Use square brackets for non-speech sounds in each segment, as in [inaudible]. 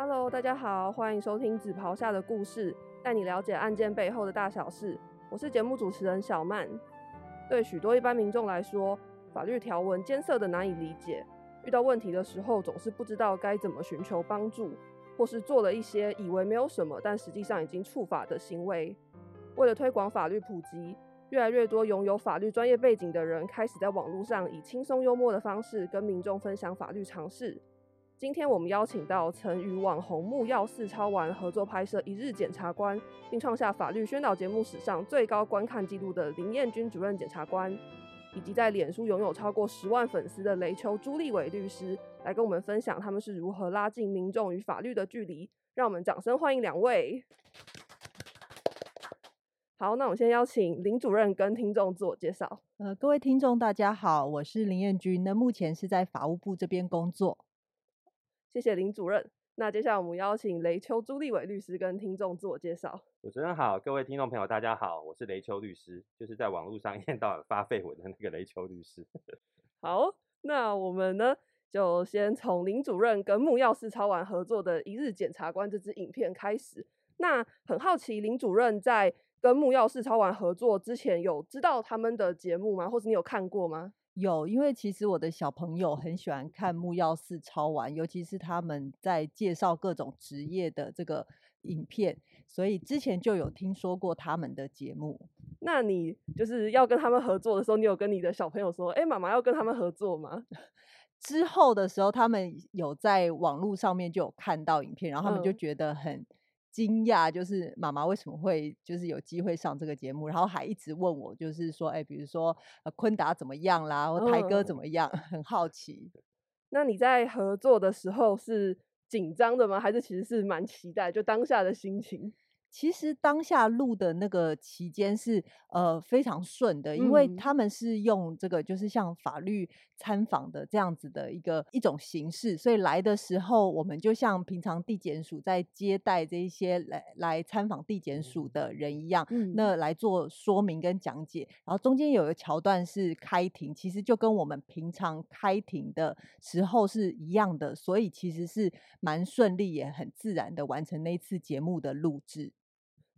Hello，大家好，欢迎收听《紫袍下的故事》，带你了解案件背后的大小事。我是节目主持人小曼。对许多一般民众来说，法律条文艰涩的难以理解，遇到问题的时候总是不知道该怎么寻求帮助，或是做了一些以为没有什么，但实际上已经触法的行为。为了推广法律普及，越来越多拥有法律专业背景的人开始在网络上以轻松幽默的方式跟民众分享法律常识。今天我们邀请到曾与网红木曜四超玩合作拍摄《一日检察官》，并创下法律宣导节目史上最高观看纪录的林彦君主任检察官，以及在脸书拥有超过十万粉丝的雷丘朱立伟律师，来跟我们分享他们是如何拉近民众与法律的距离。让我们掌声欢迎两位。好，那我们先邀请林主任跟听众自我介绍。呃，各位听众大家好，我是林彦君，那目前是在法务部这边工作。谢谢林主任。那接下来我们邀请雷秋朱立伟律师跟听众自我介绍。主持人好，各位听众朋友大家好，我是雷秋律师，就是在网络上 [laughs] 一天到晚发绯闻的那个雷秋律师。[laughs] 好，那我们呢就先从林主任跟木曜四超玩合作的《一日检察官》这支影片开始。那很好奇，林主任在跟木曜四超玩合作之前，有知道他们的节目吗？或者你有看过吗？有，因为其实我的小朋友很喜欢看木曜四超玩，尤其是他们在介绍各种职业的这个影片，所以之前就有听说过他们的节目。那你就是要跟他们合作的时候，你有跟你的小朋友说：“哎，妈妈要跟他们合作吗？” [laughs] 之后的时候，他们有在网络上面就有看到影片，然后他们就嗯觉得很惊讶，就是妈妈为什么会就是有机会上这个节目，然后还一直问我，就是说，哎，比如说呃昆达怎么样啦，或台哥嗯怎么样，[laughs] 很好奇。那你在合作的时候是紧张的吗？还是其实是蛮期待？就当下的心情？其实当下录的那个期间是呃非常顺的，因为嗯他们是用这个就是像法律参访的这样子的一个一种形式，所以来的时候我们就像平常地检署在接待这一些来来参访地检署的人一样，嗯那来做说明跟讲解。然后中间有一个桥段是开庭，其实就跟我们平常开庭的时候是一样的，所以其实是蛮顺利也很自然的完成那一次节目的录制。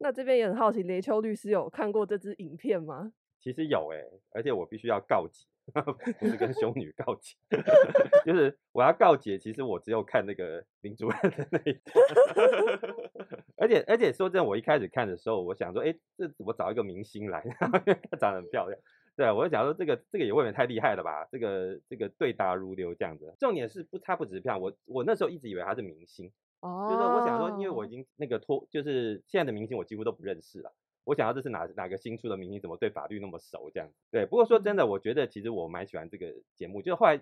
那这边也很好奇，雷秋律师有看过这支影片吗？[laughs] 其实有哎、而且我必须要告解，[laughs] 不是跟 [laughs] 修女告解，就是我要告解。其实我只有看那个林主任的那一段，而且而且说真的，我一开始看的时候，我想说，哎，这怎么找一个明星来？她长得很漂亮。对，我就想说这个这个也未免太厉害了吧？这个这个对答如流这样子。重点是不，她不只是漂亮，我我那时候一直以为她是明星，哦就是我想说，因为我已经那个脱，就是现在的明星我几乎都不认识了。我想要这是哪哪个新出的明星，怎么对法律那么熟这样？对，不过说真的，我觉得其实我蛮喜欢这个节目，就后来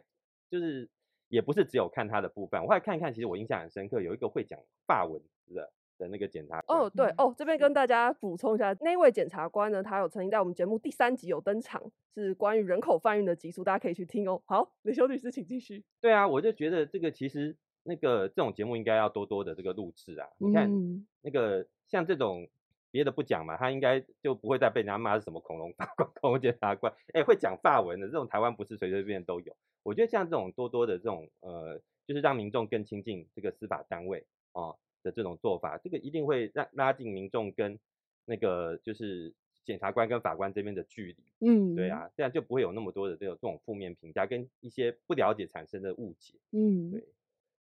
就是也不是只有看他的部分，我后来看一看，其实我印象很深刻，有一个会讲法文的的那个检察官哦，对嗯哦，这边跟大家补充一下，那位检察官呢，他有曾经在我们节目第三集有登场，是关于人口贩运的集数，大家可以去听哦。好，李修律师，请继续。对啊，我就觉得这个其实那个这种节目应该要多多的这个录制啊。你看、嗯那个像这种别的不讲嘛，他应该就不会再被人家骂是什么恐龙法官、[laughs] 恐龙检察官。哎，会讲法文的这种台湾不是随随便便都有。我觉得像这种多多的这种呃，就是让民众更亲近这个司法单位哦的这种做法，这个一定会让拉近民众跟那个就是检察官跟法官这边的距离。嗯，对，啊，这样就不会有那么多的这种这种负面评价跟一些不了解产生的误解。嗯，对。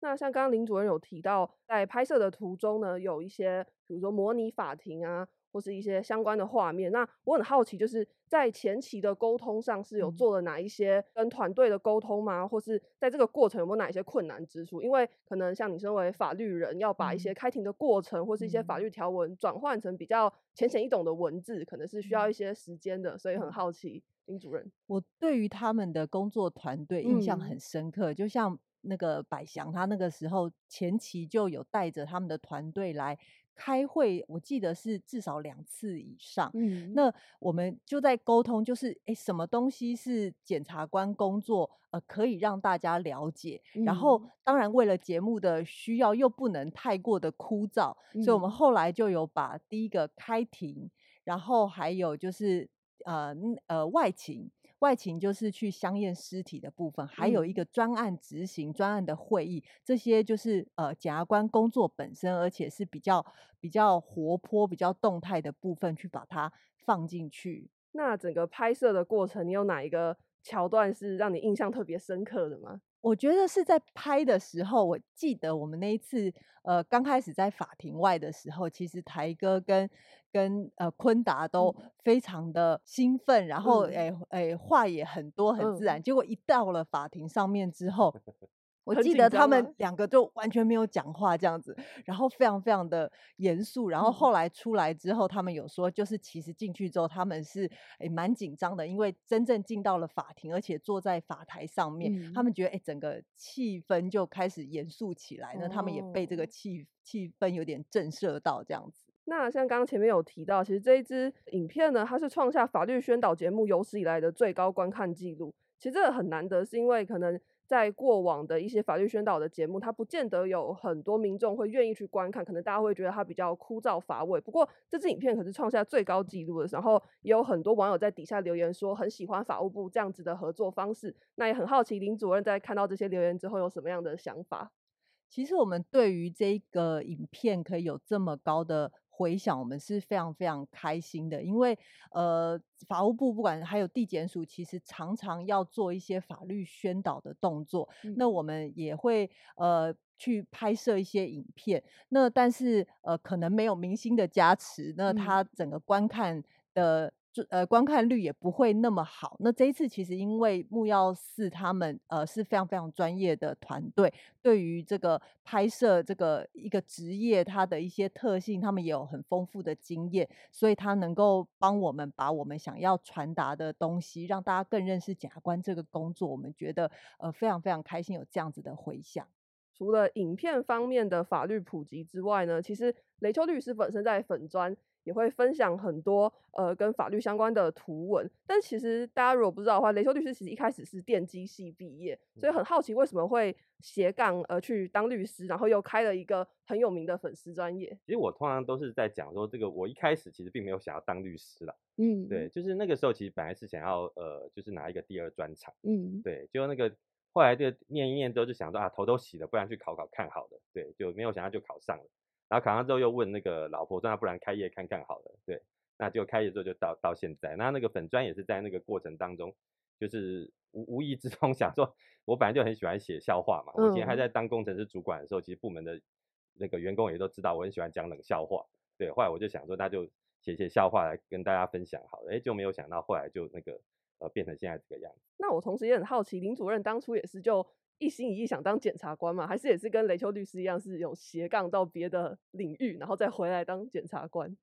那像刚刚林主任有提到，在拍摄的途中呢，有一些比如说模拟法庭啊，或是一些相关的画面。那我很好奇，就是在前期的沟通上是有嗯做了哪一些跟团队的沟通吗？或是在这个过程有没有哪一些困难之处？因为可能像你身为法律人，要把一些嗯开庭的过程或是一些法嗯律条文转换成比较浅显易懂的文字，可能是需要嗯一些时间的，所以很嗯好奇林主任。我对于他们的工作团队印象嗯很深刻，就像那个百祥，他那个时候前期就有带着他们的团队来开会，我记得是至少两次以上。嗯那我们就在沟通，就是诶，什么东西是检察官工作，呃，可以让大家了解。然后嗯，当然为了节目的需要，又不能太过的枯燥，所以我们嗯后来就有把第一个开庭，然后还有就是呃嗯呃外勤。外勤就是去相验尸体的部分，还有一嗯个专案执行、专案的会议，这些就是呃检察官工作本身，而且是比较比较活泼、比较动态的部分，去把它放进去。那整个拍摄的过程，你有哪一个桥段是让你印象特别深刻的吗？我觉得是在拍的时候，我记得我们那一次，呃，刚开始在法庭外的时候，其实台哥跟跟呃昆达都嗯非常的兴奋，然后嗯诶诶、话也很多很自然。结果一到了法庭上面之后，[laughs] 我记得他们两个就完全没有讲话这样子，然后非常非常的严肃。然后嗯后来出来之后，他们有说，就是其实进去之后他们是诶蛮紧张的，因为真正进到了法庭，而且坐在法台上面，他嗯们觉得诶整个气氛就开始严肃起来呢。他们也被这个哦气气氛有点震慑到这样子。那像刚刚前面有提到，其实这一支影片呢，它是创下法律宣导节目有史以来的最高观看记录。其实这个很难得，是因为可能在过往的一些法律宣导的节目，它不见得有很多民众会愿意去观看，可能大家会觉得它比较枯燥乏味。不过这支影片可是创下最高纪录的，然后也有很多网友在底下留言说很喜欢法务部这样子的合作方式。那也很好奇林主任在看到这些留言之后有什么样的想法？其实我们对于这个影片可以有这么高的回想，我们是非常非常开心的，因为呃，法务部不管还有地检署，其实常常要做一些法律宣导的动作，那嗯我们也会呃去拍摄一些影片，那但是呃可能没有明星的加持，那它嗯整个观看的。呃，观看率也不会那么好。那这一次其实因为木曜四他们呃是非常非常专业的团队，对于这个拍摄这个一个职业它的一些特性，他们也有很丰富的经验，所以他能够帮我们把我们想要传达的东西，让大家更认识检察官这个工作。我们觉得呃非常非常开心有这样子的回响。除了影片方面的法律普及之外呢，其实雷秋律师本身在粉专也会分享很多呃跟法律相关的图文。但其实大家如果不知道的话，雷修律师其实一开始是电机系毕业，所以很好奇为什么会斜杠呃去当律师，然后又开了一个很有名的粉丝专业。其实我通常都是在讲说，这个我一开始其实并没有想要当律师啦，嗯对，，就是那个时候其实本来是想要呃，就是拿一个第二专长，嗯，对，就那个后来这个念一念之后就想说啊，头都洗了，不然去考考看好了，对，就没有想到就考上了，然后考上之后又问那个老婆说，那不然开业看看好了，对，那就开业之后就到到现在，那那个粉砖也是在那个过程当中，就是无无意之中 [laughs] 想说，我本来就很喜欢写笑话嘛，我以前还嗯。在当工程师主管的时候，其实部门的那个员工也都知道我很喜欢讲冷笑话，对，后来我就想说，那就写写笑话来跟大家分享好了，哎，就没有想到后来就那个呃变成现在这个样子。那我同时也很好奇，林主任当初也是就一心一意想当检察官嘛？还是也是跟雷秋律师一样，是有斜杠到别的领域，然后再回来当检察官？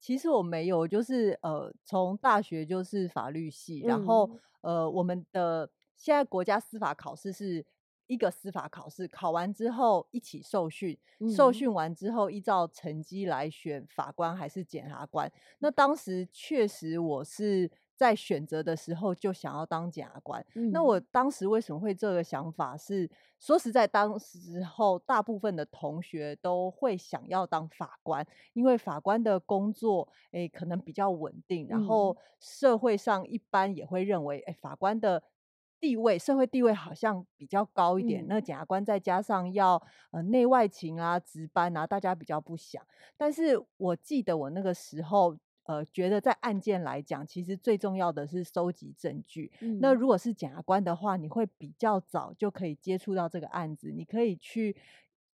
其实我没有，就是呃，从大学就是法律系，然后嗯呃，我们的现在国家司法考试是一个司法考试，考完之后一起受训，受嗯训完之后依照成绩来选法官还是检察官。那当时确实我是在选择的时候就想要当检察官，那我嗯当时为什么会这个想法是？说实在，当时候大部分的同学都会想要当法官，因为法官的工作，诶，可能比较稳定，然嗯后社会上一般也会认为，诶，法官的地位，社会地位好像比较高一点。嗯那检察官再加上要呃内外勤啊、值班啊，大家比较不想。但是我记得我那个时候。呃，觉得在案件来讲，其实最重要的是收集证据。那嗯如果是检察官的话，你会比较早就可以接触到这个案子，你可以去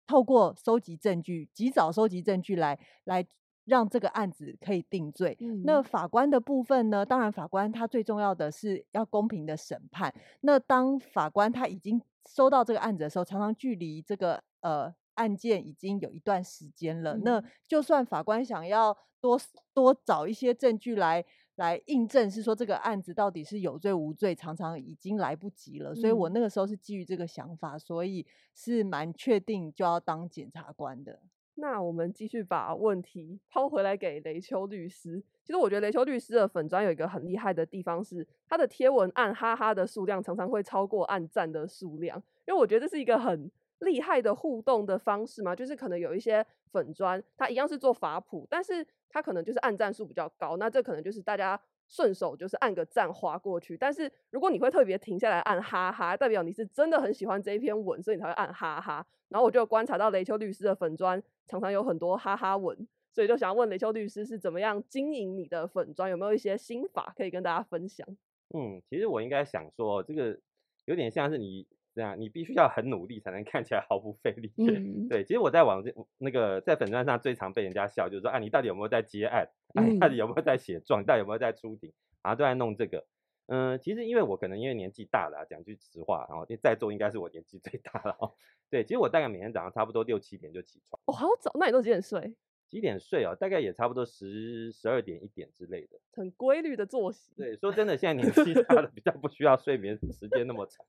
透过收集证据，及早收集证据来来让这个案子可以定罪。那嗯法官的部分呢？当然，法官他最重要的是要公平的审判。那当法官他已经收到这个案子的时候，常常距离这个呃案件已经有一段时间了。那嗯就算法官想要多多找一些证据来来印证，是说这个案子到底是有罪无罪，常常已经来不及了。所以我嗯那个时候是基于这个想法，所以是蛮确定就要当检察官的。那我们继续把问题抛回来给雷秋律师。其实我觉得雷秋律师的粉砖有一个很厉害的地方是，他的贴文按哈哈的数量常常会超过按赞的数量，因为我觉得这是一个很厉害的互动的方式嘛，就是可能有一些粉砖，它一样是做法普，但是它可能就是按赞数比较高，那这可能就是大家顺手就是按个赞划过去。但是如果你会特别停下来按哈哈，代表你是真的很喜欢这一篇文，所以你才会按哈哈。然后我就观察到雷秋律师的粉砖常常有很多哈哈文，所以就想要问雷秋律师是怎么样经营你的粉砖，有没有一些心法可以跟大家分享？嗯，其实我应该想说，这个有点像是你这样，你必须要很努力才能看起来毫不费力。[laughs] 嗯对，其实我在网这那个在粉钻上最常被人家笑，就是说啊，你到底有没有在接案？啊，你到底有没有在写状？到底有没有在出庭？然后都在弄这个。嗯，其实因为我可能因为年纪大了啊，讲句实话，然后在座应该是我年纪最大了哦。对，其实我大概每天早上差不多六七点就起床，哦，好早，那你都几点睡？几点睡哦？大概也差不多十十二点一点之类的。很规律的作息。对，说真的，现在年纪大了，比较不需要睡眠时间那么长。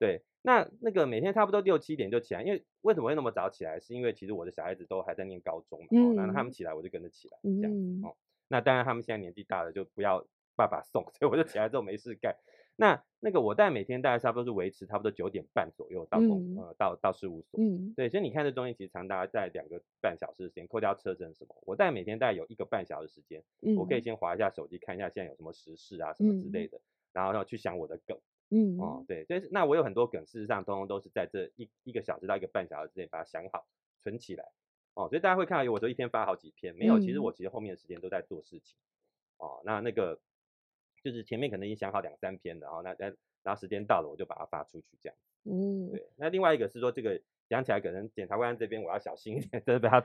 对，那那个每天差不多六七点就起来，因为为什么会那么早起来？是因为其实我的小孩子都还在念高中嘛，哦，那他们嗯起来我就跟着起来这样哦。那当然他们现在年纪大了，就不要爸爸送，[laughs] 所以我就起来之后没事干。那那个我大概每天大概差不多是维持差不多九点半左右到公、嗯呃到到事务所。嗯对，所以你看这中间其实长达在两个半小时的时间，扣掉车程什么，我大概每天大概有一个半小时时间，嗯，我可以先划一下手机，看一下现在有什么时事啊什么之类的，然后要去想我的梗。嗯哦，对，所以那我有很多梗，事实上通通都是在这一一个小时到一个半小时之内把它想好存起来。哦，所以大家会看到有我说一天发好几篇，没有，其实嗯我其实后面的时间都在做事情。哦，那那个就是前面可能已经想好两三篇了，然后那那然后时间到了我就把它发出去这样。嗯对，那另外一个是说这个讲起来可能检察官这边我要小心一点，真的被他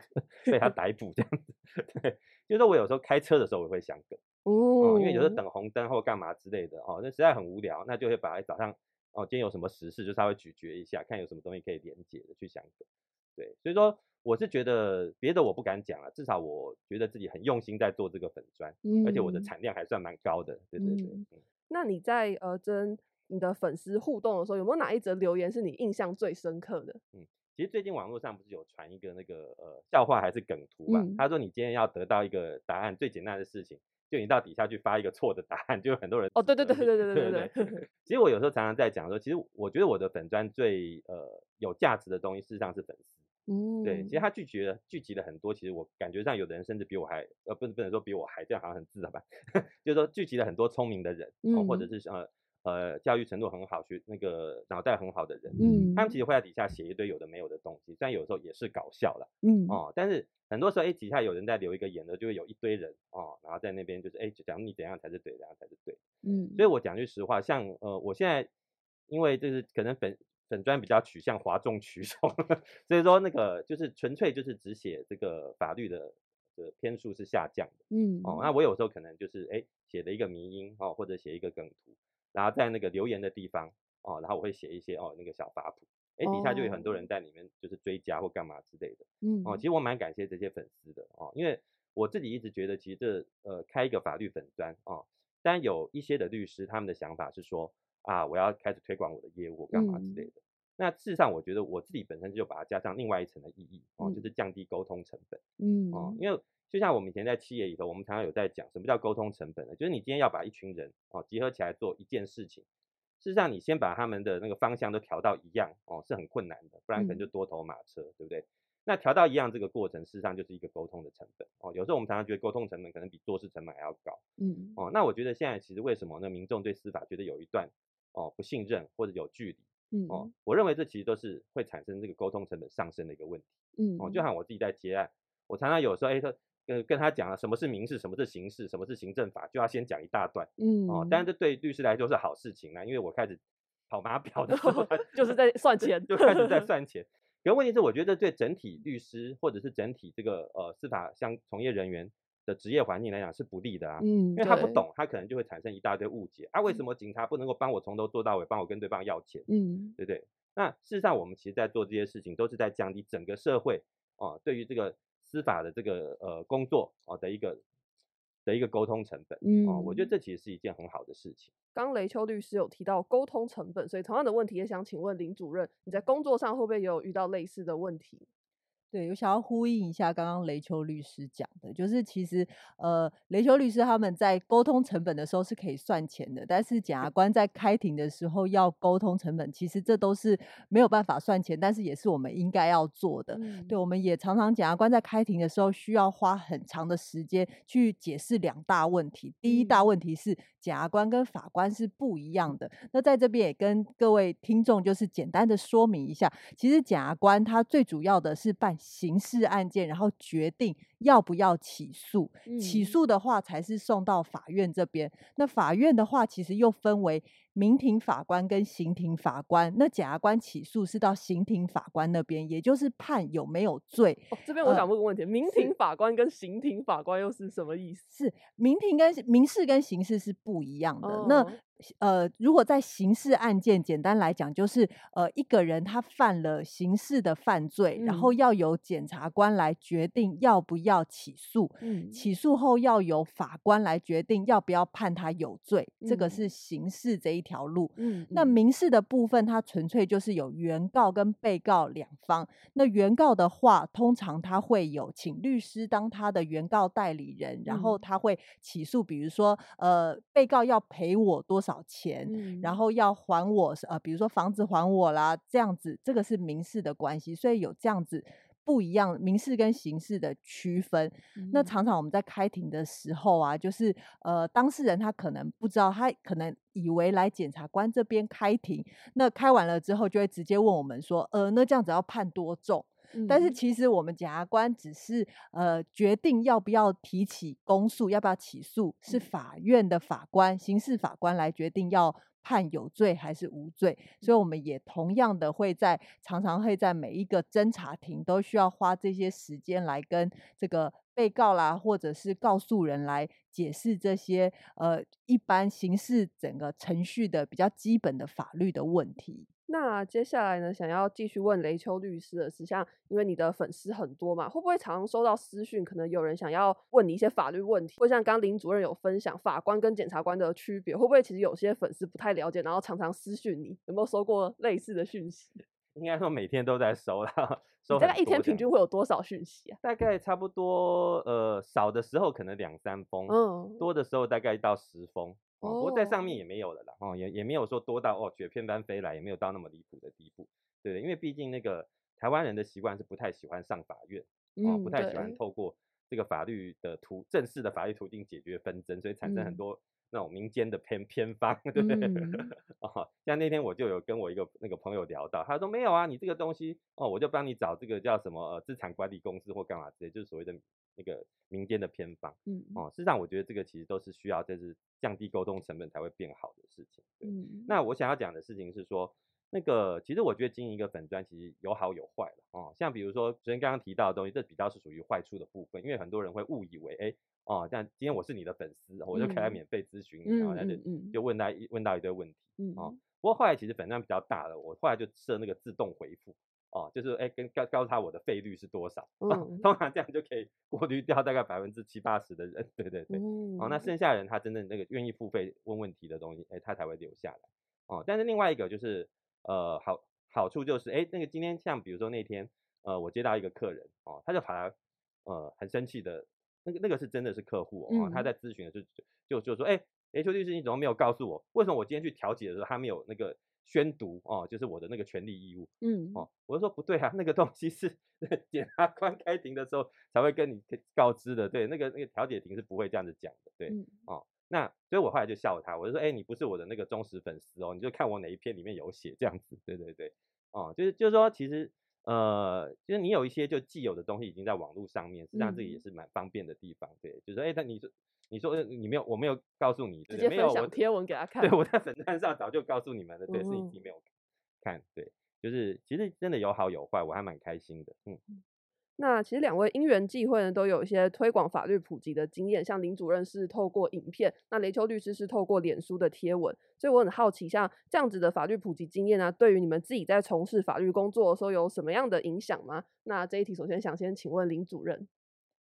被他逮捕这样子。[laughs] 对，就是我有时候开车的时候我会想梗。哦，因为有时候哦等红灯或干嘛之类的哦，那实在很无聊，那就会把早上哦，今天有什么时事就稍微咀嚼一下，看有什么东西可以连接的去想梗。对，所以说我是觉得别的我不敢讲了，至少我觉得自己很用心在做这个粉砖，而且我的嗯产量还算蛮高的。对对对，那你在呃跟你的粉丝互动的时候，有没有哪一则留言是你印象最深刻的？嗯其实最近网络上不是有传一个那个呃笑话还是梗图嘛？嗯他说你今天要得到一个答案，最简单的事情就你到底下去发一个错的答案，就有很多人哦，对对对 [laughs] 对对对对对对，其实我有时候常常在讲说，其实我觉得我的粉砖最呃有价值的东西，事实上是粉丝。嗯，对，其实他聚集了聚集了很多，其实我感觉上有的人甚至比我还呃不不能说比我还，这样好像很自然吧，[laughs] 就是说聚集了很多聪明的人，哦，或者嗯是呃呃教育程度很好，学那个脑袋很好的人，嗯，他们其实会在底下写一堆有的没有的东西，虽然有时候也是搞笑啦，嗯哦，但是很多时候哎底下有人在留一个言的，就会有一堆人哦，然后在那边就是哎就讲你怎样才是对，怎样才是对。嗯，所以我讲句实话，像呃，我现在因为就是可能粉粉砖比较取向哗众取宠，[laughs] 所以说那个就是纯粹就是只写这个法律的的篇数是下降的嗯哦。那我有时候可能就是哎写了一个迷音哦，或者写一个梗图，然后在那个留言的地方哦，然后我会写一些哦那个小法谱，哎底下就有很多人在里面就是追加或干嘛之类的。嗯哦，其实我蛮感谢这些粉丝的哦，因为我自己一直觉得，其实这呃开一个法律粉专哦，但有一些的律师他们的想法是说啊，我要开始推广我的业务干嘛之类嗯的。那事实上，我觉得我自己本身就把它加上另外一层的意义哦，就嗯是降低沟通成本嗯哦，因为就像我们以前在企业里头，我们常常有在讲什么叫沟通成本呢？就是你今天要把一群人哦集合起来做一件事情，事实上你先把他们的那个方向都调到一样哦，是很困难的，不然可能就嗯多头马车，对不对？那调到一样这个过程，事实上就是一个沟通的成本哦。有时候我们常常觉得沟通成本可能比做事成本还要高嗯哦。那我觉得现在其实为什么呢？民众对司法觉得有一段哦不信任或者有距离哦嗯，我认为这其实都是会产生这个沟通成本上升的一个问题嗯哦。就像我自己在接案，我常常有时候哎他跟跟他讲了什么是民事，什么是刑事，什么是行政法，就要先讲一大段嗯哦。当然这对律师来说是好事情啦，因为我开始跑马表的时候，[laughs] 就是在算钱就开始在 [laughs] 算钱。可问题是，我觉得对整体律师或者是整体这个呃司法相从业人员的职业环境来讲是不利的啊，嗯，因为他不，懂，他可能就会产生一大堆误解啊。为什么警察不能够帮我从头做到尾，帮我跟对方要钱，嗯对不对？那事实上，我们其实在做这些事情，都是在降低整个社会哦、对于这个司法的这个呃工作哦、的一个的一个沟通成本嗯，啊、我觉得嗯。这其实是一件很好的事情。刚雷秋律师有提到沟通成本，所以同样的问题也想请问林主任，你在工作上会不会也有遇到类似的问题？对，我想要呼应一下刚刚雷秋律师讲的，就是其实呃，雷秋律师他们在沟通成本的时候是可以算钱的，但是检察官在开庭的时候要沟通成本，其实这都是没有办法算钱，但是也是我们应该要做的。嗯对，我们也常常检察官在开庭的时候需要花很长的时间去解释两大问题。第一大嗯问题是检察官跟法官是不一样的。那在这边也跟各位听众就是简单的说明一下，其实检察官他最主要的是办刑事案件，然后决定要不要起诉。起嗯诉的话才是送到法院这边。那法院的话，其实又分为民庭法官跟刑庭法官。那检察官起诉是到刑庭法官那边，也就是判有没有罪。哦，这边我呃想问个问题，民庭法官跟刑庭法官又是什么意思？是民庭跟民事跟刑事是不一样的。那哦呃，如果在刑事案件，简单来讲，就是呃，一个人他犯了刑事的犯罪，然后嗯要由检察官来决定要不要起诉。嗯起诉后要由法官来决定要不要判他有罪，这个嗯是刑事这一条路。嗯那民事的部分，它纯粹就是有原告跟被告两方。那原告的话，通常他会有请律师当他的原告代理人，然后嗯他会起诉，比如说呃，被告要赔我多少钱，嗯然后要还我呃，比如说房子还我啦，这样子，这个是民事的关系，所以有这样子。不一样，民事跟刑事的区分。那嗯常常我们在开庭的时候啊，就是呃，当事人他可能不知道，他可能以为来检察官这边开庭，那开完了之后就会直接问我们说，呃，那这样子要判多重？但是嗯其实我们检察官只是呃决定要不要提起公诉，要不要起诉，是嗯法院的法官、刑事法官来决定要判有罪还是无罪。所以我们也同样的会在常常会在每一个侦查庭都需要花这些时间来跟这个被告啦，或者是告诉人来解释这些呃一般刑事整个程序的比较基本的法律的问题。那接下来呢，想要继续问雷秋律师的是，像因为你的粉丝很多嘛，会不会常常收到私讯，可能有人想要问你一些法律问题，或像刚刚林主任有分享法官跟检察官的区别，会不会其实有些粉丝不太了解，然后常常私讯你，有没有收过类似的讯息？[laughs] 应该说每天都在收啦，[laughs] 收大概一天平均会有多少讯息啊？大概差不多，呃，少的时候可能两三封，嗯，多的时候大概到十封。哦，不过在上面哦也没有了啦，哦，也也没有说多到哦雪片般飞来，也没有到那么离谱的地步，对不对？因为毕竟那个台湾人的习惯是不太喜欢上法院，哦，不嗯太喜欢透过这个法律的途正式的法律途径解决纷争，所以产生很嗯多那种民间的偏偏方，对 [laughs] 不对？嗯哦，像那天我就有跟我一个那个朋友聊到，他说没有啊，你这个东西哦，我就帮你找这个叫什么呃资产管理公司或干嘛之类，就是所谓的那个民间的偏方。嗯哦，事实上我觉得这个其实都是需要就是降低沟通成本才会变好的事情。对，嗯，那我想要讲的事情是说，那个其实我觉得经营一个粉砖其实有好有坏了哦。像比如说主持人刚刚提到的东西，这比较是属于坏处的部分，因为很多人会误以为，哎，哦，但今天我是你的粉丝，我就可以来嗯免费咨询你，然后就就问他一问到一堆问题。嗯哦不过后来其实粉砖比较大了，我后来就设那个自动回复。哦，就是哎，跟告告诉他我的费率是多少，[laughs] 通常这样就可以过滤掉大概百分之七八十的人，对对对，嗯哦，那剩下人他真正那个愿意付费问问题的东西，哎，他才会留下来。哦，但是另外一个就是，呃，好好处就是，哎，那个今天像比如说那天，呃，我接到一个客人，哦，他就跑来，呃，很生气的，那个那个是真的是客户哦，他嗯。在咨询的就就就说，哎，哎，邱律师你怎么没有告诉我，为什么我今天去调解的时候他没有那个宣读哦，就是我的那个权利义务，嗯。哦，我就说不对啊，那个东西是检察官开庭的时候才会跟你告知的，对，那个那个调解庭是不会这样子讲的，对，嗯。哦，那所以我后来就笑他，我就说，哎、你不是我的那个忠实粉丝哦，你就看我哪一篇里面有写这样子，对对对，哦，就是就是说，其实呃，就是你有一些就既有的东西已经在网络上面，实际上这个也嗯。是蛮方便的地方，对，就是哎，那、你说你说呃你没有，我没有告诉你，直接分享贴文给他看，对，我在粉站上早就告诉你们了，对，是你嗯自己没有看，对，就是其实真的有好有坏，我还蛮开心的，嗯。那其实两位因缘际会呢，都有一些推广法律普及的经验。像林主任是透过影片，那雷秋律师是透过脸书的贴文。所以我很好奇，像这样子的法律普及经验呢、对于你们自己在从事法律工作的时候有什么样的影响吗？那这一题首先想先请问林主任。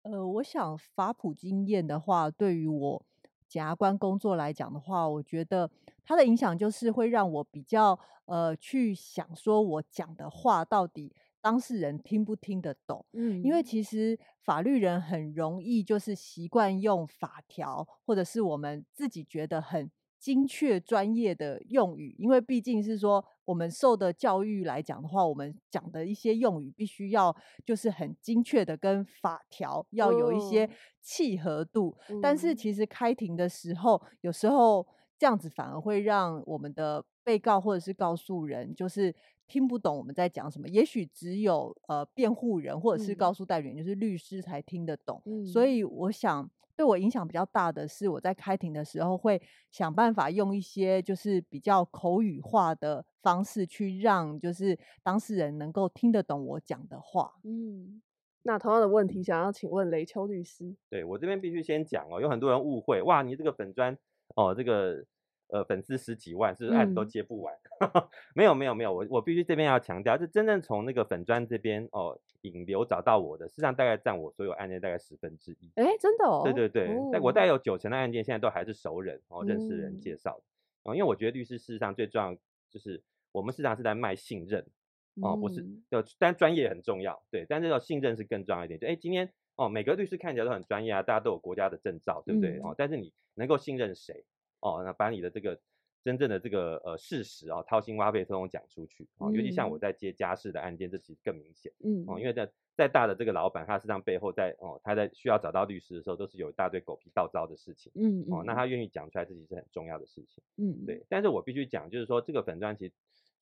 呃，我想法普经验的话，对于我检察官工作来讲的话，我觉得它的影响就是会让我比较呃去想说，我讲的话到底当事人听不听得懂。嗯因为其实法律人很容易就是习惯用法条，或者是我们自己觉得很精确专业的用语，因为毕竟是说我们受的教育来讲的话，我们讲的一些用语必须要就是很精确的跟法条要有一些哦契合度。但是嗯。其实开庭的时候，有时候这样子反而会让我们的被告或者是告诉人就是听不懂我们在讲什么。也许只有呃辩护人或者是嗯告诉代理人，就是律师才听得懂。嗯所以我想对我影响比较大的是，我在开庭的时候会想办法用一些就是比较口语化的方式去让就是当事人能够听得懂我讲的话。嗯，那同样的问题，想要请问雷秋律师。对我这边必须先讲哦，有很多人误会，哇，你这个粉砖哦，这个呃粉丝十几万，是不是案都嗯接不完？[laughs] 没有没有没有，我我必须这边要强调，就真正从那个粉砖这边哦引流找到我的，事实上大概占我所有案件大概十分之一。哎，真的哦。对对对，但我哦大概有九成的案件现在都还是熟人哦，认识人嗯介绍的哦，因为我觉得律师事实上最重要就是我们事实上是在卖信任哦，不是就，但专业很重要，对，但这种信任是更重要一点。就哎，今天哦，每个律师看起来都很专业啊，大家都有国家的证照，对不对？嗯哦，但是你能够信任谁？哦，那把你的这个真正的这个呃事实啊、掏心挖肺通通讲出去哦，尤其像我嗯在接家事的案件，这其实更明显。嗯哦，因为在再大的这个老板，他实际上背后在哦，他在需要找到律师的时候，都是有一大堆狗皮倒糟的事情。嗯哦，那他愿意讲出来，这其实是很重要的事情。嗯对，但是我必须讲，就是说这个粉砖其实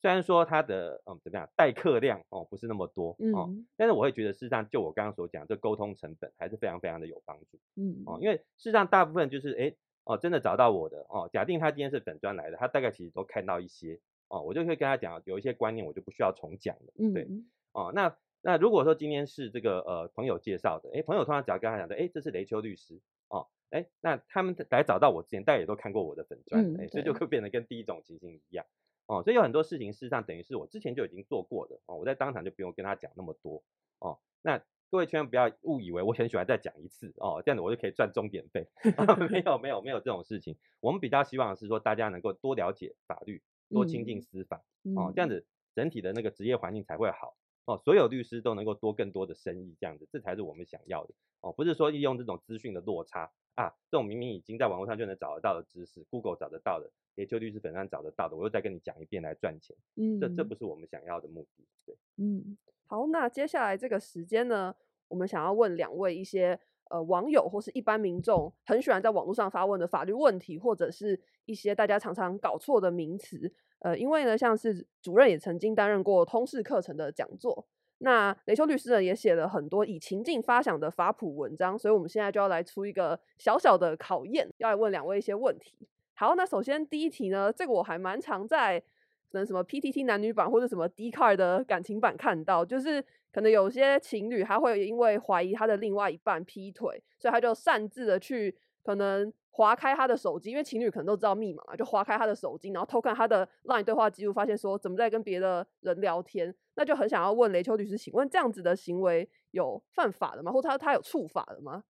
虽然说它的嗯怎么样待客量哦不是那么多哦，嗯但是我会觉得事实上就我刚刚所讲，这沟通成本还是非常非常的有帮助嗯哦，因为事实上大部分就是哎哦真的找到我的哦，假定他今天是粉砖来的，他大概其实都看到一些哦，我就会跟他讲有一些观念我就不需要重讲了，对。嗯哦，那那如果说今天是这个呃朋友介绍的，哎，朋友通常只要跟他讲的，哎，这是雷秋律师哦，哎，那他们来找到我之前，大家也都看过我的粉砖，嗯诶，所以就会变得跟第一种情形一样哦，所以有很多事情事实上等于是我之前就已经做过的哦，我在当场就不用跟他讲那么多哦，那各位千万不要误以为我很喜欢再讲一次哦，这样子我就可以赚钟点费，[laughs] 没有没有没有这种事情，我们比较希望的是说大家能够多了解法律，多亲近嗯司法。哦，这嗯样。子整体的那个职业环境才会好。哦，所有律师都能够多更多的生意，这样子，这才是我们想要的。哦，不是说利用这种资讯的落差啊，这种明明已经在网络上就能找得到的知识，Google 找得到的，也就律师本上找得到的，我又再跟你讲一遍来赚钱，嗯这这嗯。不是我们想要的目的，对。嗯，好，那接下来这个时间呢，我们想要问两位一些呃网友或是一般民众很喜欢在网络上发问的法律问题，或者是一些大家常常搞错的名词。呃，因为呢，像是主任也曾经担任过通识课程的讲座，那雷修律师呢也写了很多以情境发想的法普文章，所以我们现在就要来出一个小小的考验，要来问两位一些问题。好，那首先第一题呢，这个我还蛮常在可能什么 PTT 男女版或者什么 d c a r 的感情版看到，就是可能有些情侣他会因为怀疑他的另外一半劈腿，所以他就擅自的去可能划开他的手机，因为情侣可能都知道密码嘛，就划开他的手机，然后偷看他的 LINE 对话记录，发现说怎么在跟别的人聊天，那就很想要问雷秋律师，请问这样子的行为有犯法的吗？或他他有触法的吗？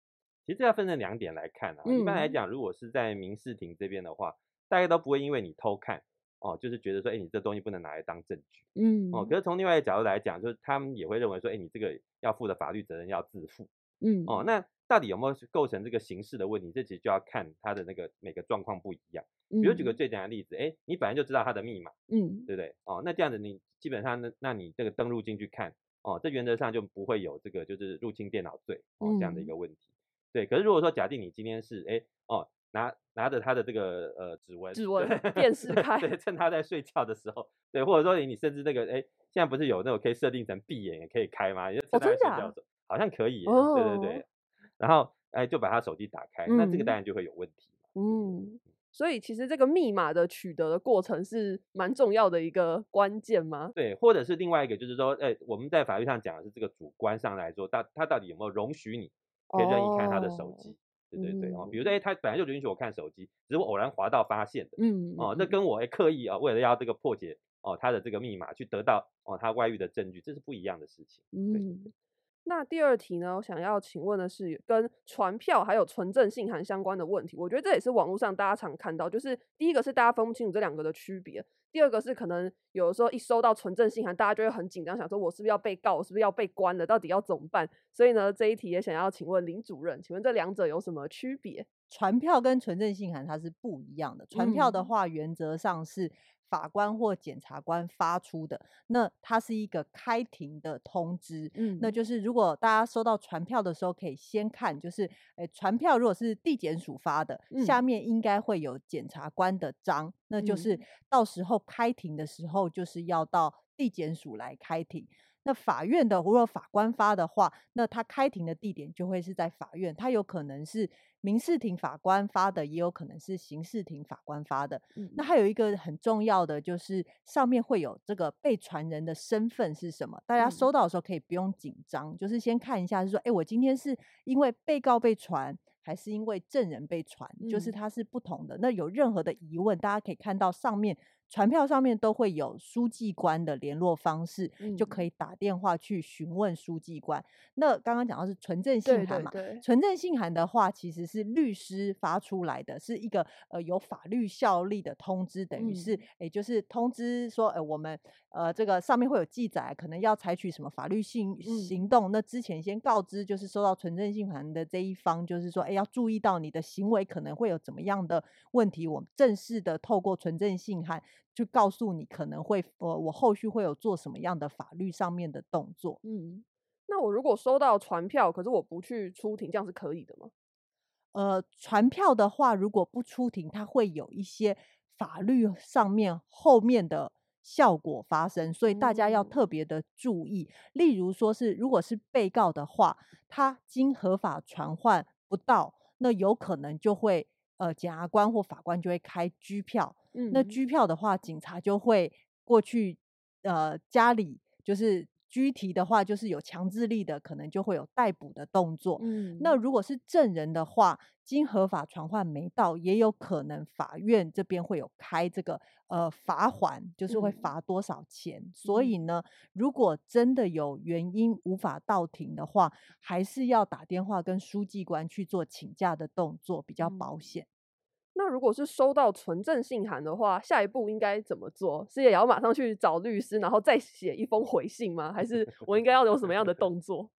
其实这要分成两点来看啊。一般来嗯讲，如果是在民事庭这边的话，大概都不会因为你偷看哦，就是觉得说，哎，你这东西不能拿来当证据。嗯哦，可是从另外一个角度来讲，就是他们也会认为说，哎，你这个要负的法律责任要自负。嗯哦，那到底有没有构成这个刑事的问题？这其实就要看他的那个每个状况不一样。比如举个最简单的例子，哎，你本来就知道他的密码，嗯对不对？哦，那这样子你基本上那那你这个登录进去看，哦，这原则上就不会有这个就是入侵电脑罪哦这样的一嗯个问题。对，可是如果说假定你今天是哎哦拿拿着他的这个呃指纹，指纹电视开 [laughs] 对，趁他在睡觉的时候，对，或者说你甚至那个哎现在不是有那种可以设定成闭眼也可以开吗？就趁他在真假睡觉的时候，好像可以耶，对对对哦。然后哎就把他手机打开，那这个嗯当然就会有问题。嗯，所以其实这个密码的取得的过程是蛮重要的一个关键吗？对，或者是另外一个，就是说，哎，我们在法律上讲的是这个主观上来说，到他到底有没有容许你可以任意看他的手哦机？对对对哦，比如嗯说，哎，他本来就允许我看手机，只是我偶然滑到发现的嗯哦，那嗯跟我哎刻意啊、为了要这个破解哦他的这个密码去得到哦他外遇的证据，这是不一样的事情。对嗯，那第二题呢，我想要请问的是跟传票还有存证信函相关的问题。我觉得这也是网络上大家常看到，就是第一个是大家分不清楚这两个的区别，第二个是可能有的时候一收到存证信函，大家就会很紧张，想说我是不是要被告，我是不是要被关了，到底要怎么办？所以呢，这一题也想要请问林主任，请问这两者有什么区别？传票跟存证信函它是不一样的。传票的嗯话，原则上是法官或检察官发出的，那它是一个开庭的通知。嗯那就是如果大家收到传票的时候，可以先看，就是诶，传票如果是地检署发的，下嗯面应该会有检察官的章，那就是嗯到时候开庭的时候，就是要到地检署来开庭。那法院的如果法官发的话，那他开庭的地点就会是在法院，他有可能是民事庭法官发的，也有可能是刑事庭法官发的。嗯那还有一个很重要的就是上面会有这个被传人的身份是什么，大家收嗯到的时候可以不用紧张，就是先看一下，是说，哎，我今天是因为被告被传。还是因为证人被传，就是嗯它是不同的。那有任何的疑问，大家可以看到上面传票上面都会有书记官的联络方式，就可嗯以打电话去询问书记官。那刚刚讲到是纯正信函嘛，纯正信函的话，其实是律师发出来的，是一个呃有法律效力的通知，等于是嗯也就是通知说，呃，我们呃这个上面会有记载，可能要采取什么法律性嗯行动。那之前先告知，就是收到纯正信函的这一方，就是说，哎，要注意到你的行为可能会有怎么样的问题，我们正式的透过纯正信函去告诉你可能会，呃，我后续会有做什么样的法律上面的动作。嗯。那我如果收到传票，可是我不去出庭，这样是可以的吗？呃，传票的话，如果不出庭，它会有一些法律上面后面的效果发生，所以大家要哦特别的注意。例如说是，如果是被告的话，他经合法传唤不到，那有可能就会呃，检察官或法官就会开拘票。嗯那嗯拘票的话，警察就会过去呃家里就是。拘提的话，就是有强制力的，可能就会有逮捕的动作。嗯那如果是证人的话，经合法传唤没到，也有可能法院这边会有开这个呃罚款，就是会嗯罚多少钱。所嗯以呢，如果真的有原因无法到庭的话，还是要打电话跟书记官去做请假的动作，比较保嗯险。那如果是收到存证信函的话，下一步应该怎么做？是也要马上去找律师，然后再写一封回信吗？还是我应该要有什么样的动作？[laughs]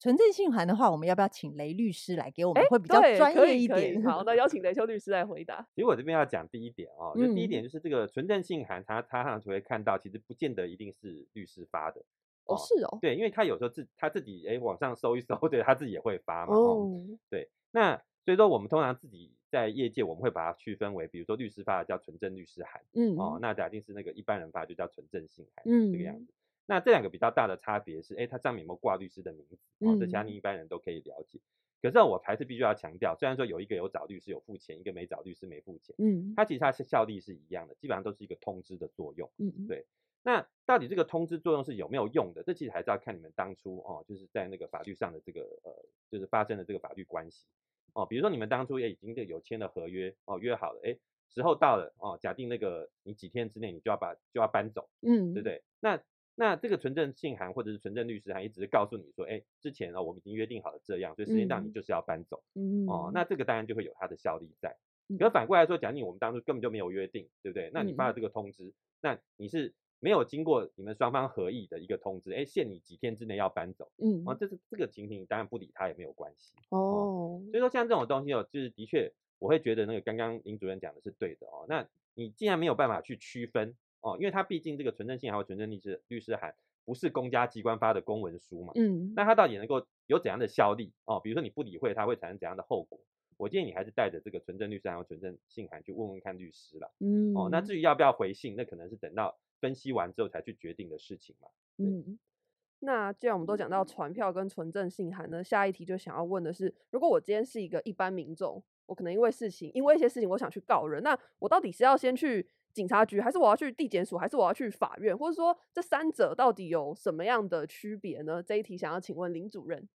纯正信函的话，我们要不要请雷律师来给我们哎，会比较对，专业一点？好，那邀请雷秋律师来回答。其实我这边要讲第一点哦，就第一嗯点就是这个纯正信函，它它上就会看到，其实不见得一定是律师发的哦，是哦，对，因为他有时候自他自己哎网上搜一搜，对他自己也会发嘛哦，哦，对，那所以说我们通常自己在业界我们会把它区分为，比如说律师发的叫纯正律师函嗯，哦，那假定是那个一般人发就叫纯正信函嗯这个样嗯子。那这两个比较大的差别是，哎，它上面有没有挂律师的名字哦，这其他你一般人都可以了解。可是我还是必须要强调，虽然说有一个有找律师有付钱，一个没找律师没付钱，嗯，它其实它是效力是一样的，基本上都是一个通知的作用。嗯，对那到底这个通知作用是有没有用的？这其实还是要看你们当初哦，就是在那个法律上的这个呃，就是发生的这个法律关系哦。比如说你们当初也已经有签了合约哦，约好了，哎，时候到了哦，假定那个你几天之内你就要把就要搬走，嗯，对不？对？那那这个存证信函或者是存证律师函也只是告诉你说，哎，之前哦我们已经约定好了这样，所以时间到你嗯就是要搬走、嗯，哦。那这个当然就会有它的效力在。嗯可反过来说，假定我们当初根本就没有约定，对不对？那你发了嗯这个通知，那你是没有经过你们双方合意的一个通知，哎，限你几天之内要搬走，嗯啊，，这是这个情形，你当然不理他也没有关系。哦，所以说像这种东西哦，就是的确我会觉得那个刚刚林主任讲的是对的哦。那你既然没有办法去区分哦，因为他毕竟这个存证信函和存证律师律师函不是公家机关发的公文书嘛，嗯，那它到底能够有怎样的效力哦？比如说你不理会它会产生怎样的后果？我建议你还是带着这个存证律师函和存证信函去问问看律师了。嗯，哦，那至于要不要回信，那可能是等到分析完之后才去决定的事情嘛。嗯，那既然我们都讲到传票跟存证信函呢，下一题就想要问的是，如果我今天是一个一般民众，我可能因为事情，因为一些事情，我想去告人，那我到底是要先去警察局，还是我要去地检署，还是我要去法院，或者说这三者到底有什么样的区别呢？这一题想要请问林主任。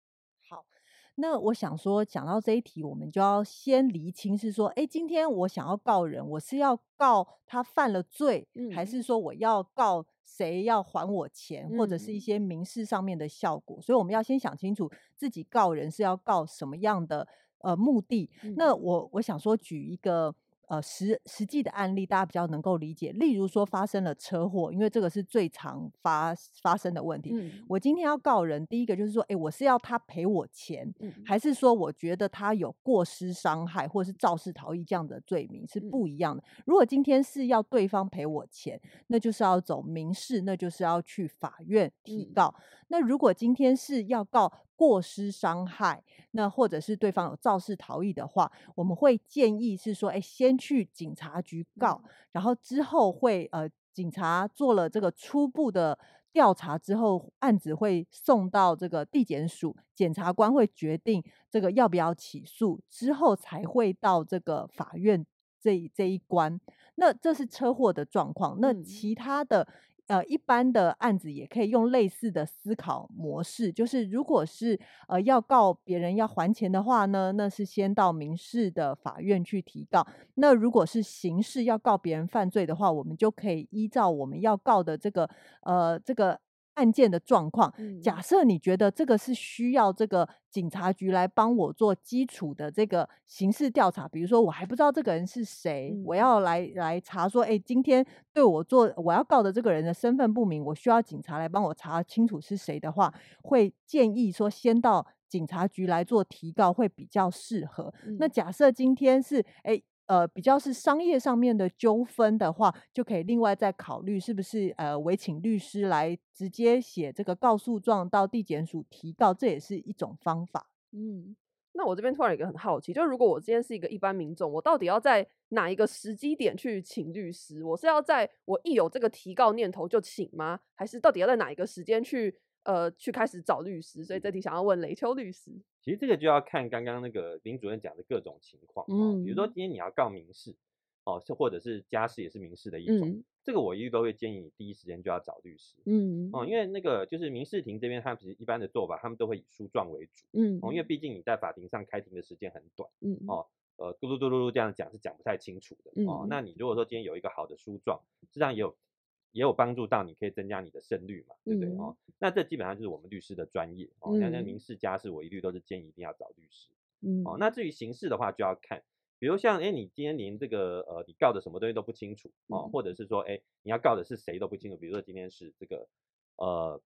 好，那我想说，讲到这一题，我们就要先厘清，是说，哎，今天我想要告人，我是要告他犯了罪，还嗯是说我要告谁要还我钱，或者是一嗯些民事上面的效果，所以我们要先想清楚自己告人是要告什么样的呃目的。那嗯我我想说举一个。呃，实实际的案例，大家比较能够理解。例如说，发生了车祸，因为这个是最常发发生的问题。嗯我今天要告人，第一个就是说，诶，我是要他赔我钱，嗯还是说我觉得他有过失伤害或是肇事逃逸这样的罪名是嗯不一样的。如果今天是要对方赔我钱，那就是要走民事，那就是要去法院提嗯告。那如果今天是要告过失伤害，那或者是对方有肇事逃逸的话，我们会建议是说，哎，先去警察局告，嗯然后之后会呃，警察做了这个初步的调查之后，案子会送到这个地检署，检察官会决定这个要不要起诉，之后才会到这个法院这一这一关。那这是车祸的状况，那嗯其他的。呃，一般的案子也可以用类似的思考模式，就是如果是呃要告别人要还钱的话呢，那是先到民事的法院去提告。那如果是刑事要告别人犯罪的话，我们就可以依照我们要告的这个呃这个案件的状况，嗯假设你觉得这个是需要这个警察局来帮我做基础的这个刑事调查，比如说我还不知道这个人是谁，我嗯要来来查说，哎，今天对我做我要告的这个人的身份不明，我需要警察来帮我查清楚是谁的话，会建议说先到警察局来做提告会比较适合。那嗯假设今天是哎。呃，比较是商业上面的纠纷的话，就可以另外再考虑是不是呃委请律师来直接写这个告诉状到地检署提告，这也是一种方法。嗯，那我这边突然有一个很好奇，就如果我今天是一个一般民众，我到底要在哪一个时机点去请律师？我是要在我一有这个提告念头就请吗？还是到底要在哪一个时间去呃去开始找律师？所以这题想要问雷秋律师。其实这个就要看刚刚那个林主任讲的各种情况哦，比如说嗯。今天你要告民事哦，是或者是家事也是民事的一种，嗯。这个我一律都会建议你第一时间就要找律师嗯哦，因为那个就是民事庭这边他们其实一般的做法，他们都会以诉状为主嗯哦，因为毕竟你在法庭上开庭的时间很短嗯哦，呃，嘟噜嘟噜噜这样讲是讲不太清楚的哦。嗯。那你如果说今天有一个好的书状，实际上也有也有帮助到你可以增加你的胜率嘛，对不对、嗯哦？那这基本上就是我们律师的专业哦。那那嗯民事家事我一律都是建议一定要找律师嗯哦。那至于刑事的话就要看，比如像哎你今天连这个呃你告的什么东西都不清楚哦，嗯或者是说哎你要告的是谁都不清楚，比如说今天是这个呃。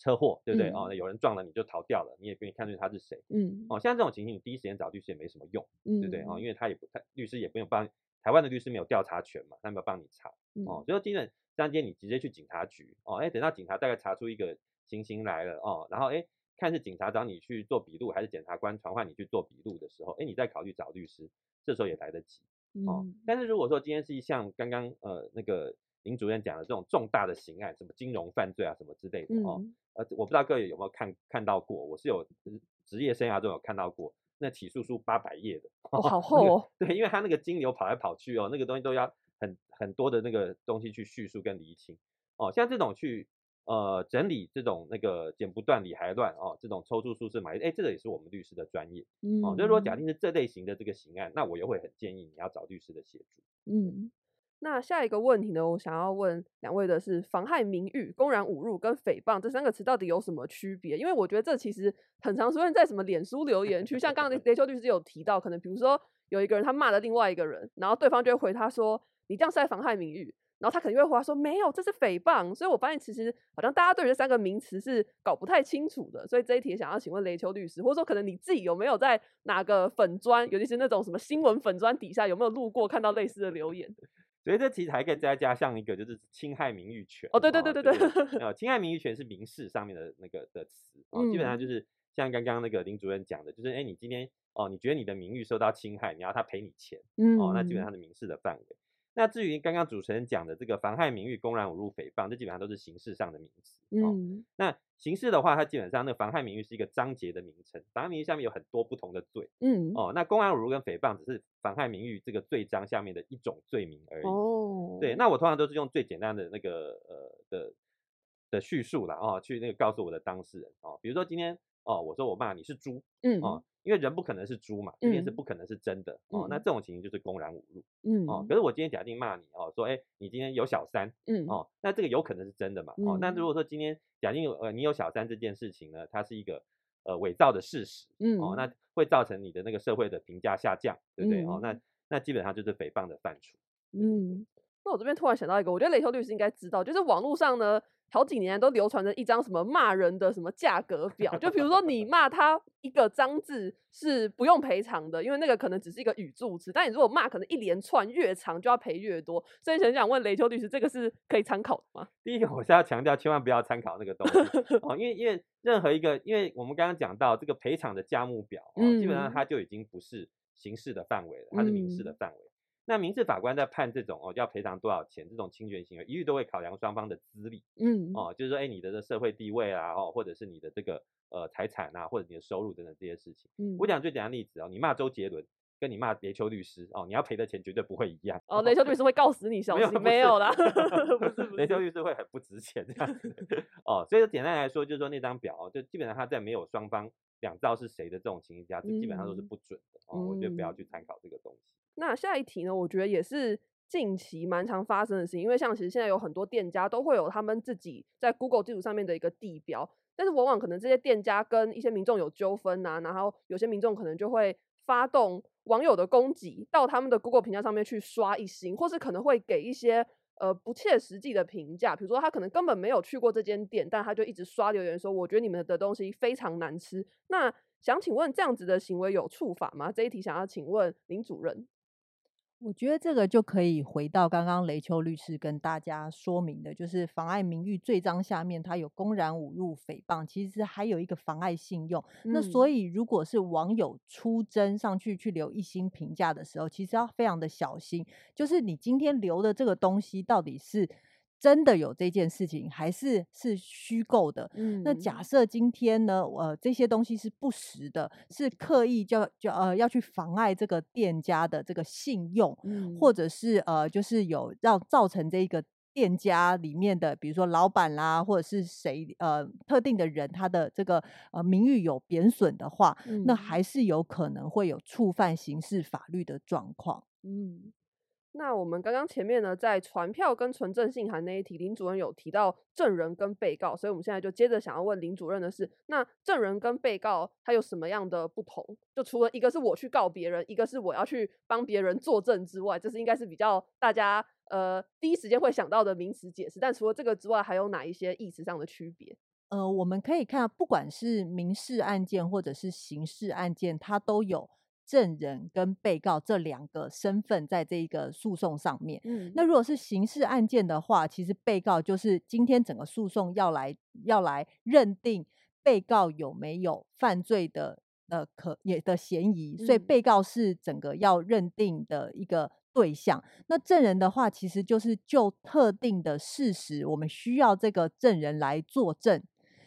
车祸对不对、哦？有人撞了你就逃掉了，你也不愿意看出他是谁嗯哦。像这种情形，你第一时间找律师也没什么用。嗯对不对哦？因为他也不太律师也不用帮台湾的律师没有调查权嘛，他没有帮你查哦，嗯所以基本上今天你直接去警察局哦，哎，等到警察大概查出一个情形来了哦，然后哎，看是警察找你去做笔录，还是检察官传唤你去做笔录的时候，哎，你再考虑找律师，这时候也来得及哦。嗯。但。是如果说今天是像刚刚呃那个林主任讲的这种重大的刑案，什么金融犯罪啊什么之类的哦，嗯。呃，我不知道各位有没有看看到过，我是有职职业生涯中有看到过，那起诉书八百页的，[laughs] 哦好那厚个哦。对，因为他那个金流跑来跑去哦，那个东西都要很很多的那个东西去叙述跟厘清哦，像这种去呃整理这种那个剪不断理还乱哦，这种抽出书是买，哎，这个也是我们律师的专业哦。所以说假嗯定是这类型的这个刑案，那我也会很建议你要找律师的协助。嗯，那下一个问题呢，我想要问两位的是，妨害名誉、公然侮辱跟诽谤这三个词到底有什么区别？因为我觉得这其实很常出现在什么脸书留言区，像刚刚雷雷秋律师有提到，可能比如说有一个人他骂了另外一个人，然后对方就会回他说你这样是在妨害名誉。然后他肯定会回答说没有，这是诽谤。所以我发现其实好像大家对于这三个名词是搞不太清楚的。所以这一题想要请问雷秋律师，或者说可能你自己有没有在哪个粉砖，尤其是那种什么新闻粉砖底下有没有路过看到类似的留言？[laughs] 所以这其实还可以再加上一个，就是侵害名誉权。哦对对对对对呃，[laughs] 侵害名誉权是民事上面的那个的词哦，基本上嗯就是像刚刚那个林主任讲的，就是哎，你今天哦，你觉得你的名誉受到侵害，你要他赔你钱嗯哦，那基本上是民事的范围。那至于刚刚主持人讲的这个妨害名誉、公然侮辱、诽谤，这基本上都是刑事上的名词。哦，嗯那刑事的话，它基本上那个妨害名誉是一个章节的名称，妨害名誉下面有很多不同的罪。嗯哦，那公然侮辱跟诽谤只是妨害名誉这个罪章下面的一种罪名而已。哦，对，那我通常都是用最简单的那个呃的的叙述啦，哦，去那个告诉我的当事人哦，比如说今天哦，我说我骂你是猪嗯哦，因为人不可能是猪嘛，这件事嗯不可能是真的哦，那嗯这种情形就是公然侮辱嗯哦。可是我今天假定骂你哦，说哎你今天有小三嗯哦，那这个有可能是真的嘛哦。那嗯如果说今天假定有呃你有小三这件事情呢，它是一个呃伪造的事实哦，嗯那会造成你的那个社会的评价下降，对不对哦？嗯那那基本上就是诽谤的范畴。嗯，那我这边突然想到一个，我觉得雷修律师应该知道，就是网络上呢，好几年都流传着一张什么骂人的什么价格表，就比如说你骂他一个脏字是不用赔偿的，因为那个可能只是一个语助词，但你如果骂可能一连串越长就要赔越多，所以很想问雷修律师，这个是可以参考的吗？[laughs] 第一个我是要强调，千万不要参考那个东西哦，因为因为任何一个，因为我们刚刚讲到这个赔偿的价目表哦，基本上嗯它就已经不是刑事的范围了，它是民事的嗯范围。那民事法官在判这种哦要赔偿多少钱这种侵权行为，一律都会考量双方的资历嗯哦，就是说，哎，你的这社会地位啊，哦，或者是你的这个呃财产啊，或者你的收入等等这些事情。嗯我讲最简单的例子哦，你骂周杰伦，跟你骂雷秋律师哦，你要赔的钱绝对不会一样。哦，雷秋律师会告死你，[laughs] 小心没有啦，[laughs] 不是不雷秋，律师会很不值钱这样子哦，所以简单来说，就是说那张表哦，就基本上他在没有双方两造是谁的这种情形下，这基本上都是嗯不准的哦，我觉得不要嗯去参考这个东西。那下一题呢？我觉得也是近期蛮常发生的事情，因为像其实现在有很多店家都会有他们自己在 Google 地图上面的一个地标，但是往往可能这些店家跟一些民众有纠纷呐，然后有些民众可能就会发动网友的攻击，到他们的 Google 评价上面去刷一星，或是可能会给一些。呃，不切实际的评价，比如说他可能根本没有去过这间店，但他就一直刷留言说，我觉得你们的东西非常难吃。那想请问，这样子的行为有处罚吗？这一题想要请问林主任。我觉得这个就可以回到刚刚雷秋律师跟大家说明的，就是妨碍名誉罪章下面，它有公然侮辱、诽谤，其实还有一个妨碍信用。那所嗯以，如果是网友出征上去去留一星评价的时候，其实要非常的小心，就是你今天留的这个东西到底是真的有这件事情，还是是虚构的？嗯那假设今天呢，呃，这些东西是不实的，是刻意叫叫呃要去妨碍这个店家的这个信用，或嗯者是呃就是有让造成这个店家里面的，比如说老板啦，或者是谁呃特定的人，他的这个呃名誉有贬损的话，那嗯还是有可能会有触犯刑事法律的状况。嗯，那我们刚刚前面呢，在传票跟纯正信函那一题，林主任有提到证人跟被告，所以我们现在就接着想要问林主任的是，那证人跟被告他有什么样的不同？就除了一个是我去告别人，一个是我要去帮别人作证之外，这是应该是比较大家呃第一时间会想到的名词解释。但除了这个之外，还有哪一些意思上的区别？呃，我们可以看，不管是民事案件或者是刑事案件，它都有证人跟被告这两个身份在这一个诉讼上面。嗯那如果是刑事案件的话，其实被告就是今天整个诉讼要来要来认定被告有没有犯罪的呃可也的嫌疑，所以嗯被告是整个要认定的一个对象。那证人的话，其实就是就特定的事实，我们需要这个证人来作证，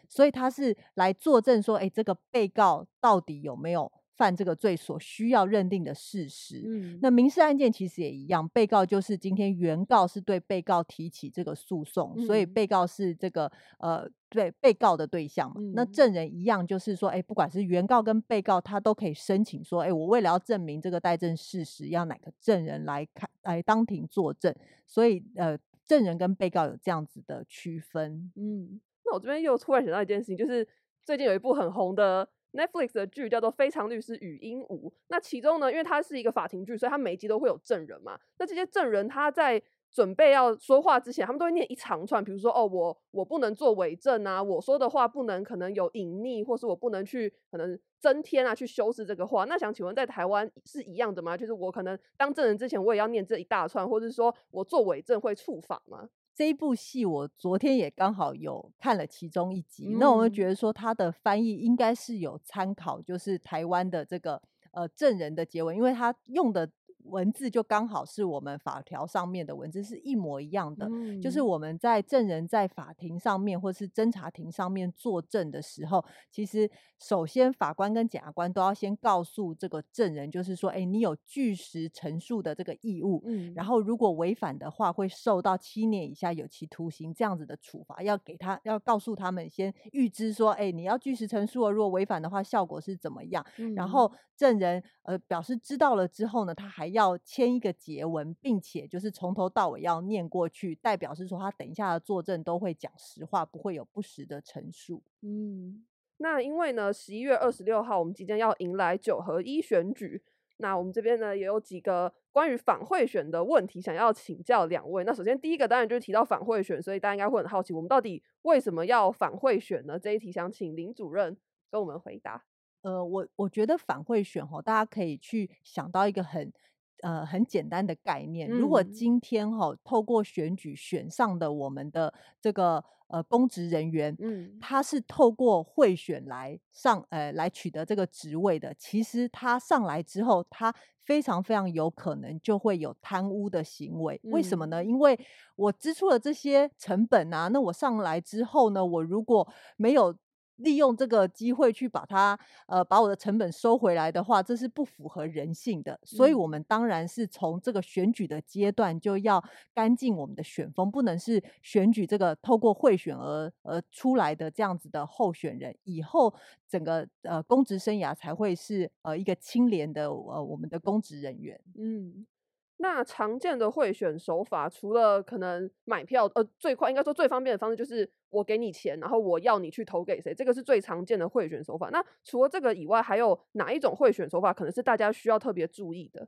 所以他是来作证说，哎，这个被告到底有没有犯这个罪所需要认定的事实。嗯那民事案件其实也一样，被告就是今天原告是对被告提起这个诉讼，所以嗯被告是这个呃对被告的对象嘛。那嗯证人一样，就是说，哎，不管是原告跟被告，他都可以申请说，哎，我为了要证明这个待证事实，要哪个证人来看来当庭作证。所以呃，证人跟被告有这样子的区分。嗯，那我这边又突然想到一件事情，就是最近有一部很红的 Netflix 的剧叫做《非常律师与鹦鹉》。那其中呢，因为它是一个法庭剧，所以它每一集都会有证人嘛。那这些证人他在准备要说话之前，他们都会念一长串，比如说哦，我我不能做伪证啊，我说的话不能可能有隐匿，或是我不能去可能增添啊，去修饰这个话。那想请问，在台湾是一样的吗？就是我可能当证人之前，我也要念这一大串，或者是说我做伪证会触法吗？这一部戏我昨天也刚好有看了其中一集，那我们嗯。觉得说它的翻译应该是有参考，就是台湾的这个呃证人的结尾，因为他用的文字就刚好是我们法条上面的文字是一模一样的，就是嗯。我们在证人在法庭上面或是侦查庭上面作证的时候，其实首先法官跟检察官都要先告诉这个证人，就是说，哎，你有据实陈述的这个义务，嗯然。后如果违反的话，会受到七年以下有期徒刑这样子的处罚，要给他要告诉他们先预知说，哎，你要据实陈述哦，如果违反的话，效果是怎么样？然嗯。后证人呃表示知道了之后呢，他还要签一个结文，并且就是从头到尾要念过去，代表是说他等一下的作证都会讲实话，不会有不实的陈述。嗯，那因为呢，十一月二十六号我们即将要迎来九合一选举，那我们这边呢也有几个关于反贿选的问题想要请教两位。那首先第一个当然就是提到反贿选，所以大家应该会很好奇，我们到底为什么要反贿选呢？这一题想请林主任跟我们回答。呃，我我觉得反贿选哦，大家可以去想到一个很呃很简单的概念。如果嗯今天哈透过选举选上的我们的这个呃公职人员，嗯他是透过贿选来上呃来取得这个职位的，其实他上来之后，他非常非常有可能就会有贪污的行为。为什么呢？嗯因为我支出了这些成本啊，那我上来之后呢，我如果没有利用这个机会去把它呃把我的成本收回来的话，这是不符合人性的。所以，我嗯们当然是从这个选举的阶段就要干净我们的选风，不能是选举这个透过贿选而而出来的这样子的候选人，以后整个呃公职生涯才会是呃一个清廉的呃我们的公职人员。嗯，那常见的贿选手法，除了可能买票，呃，最快应该说最方便的方式就是我给你钱，然后我要你去投给谁，这个是最常见的贿选手法。那除了这个以外，还有哪一种贿选手法可能是大家需要特别注意的？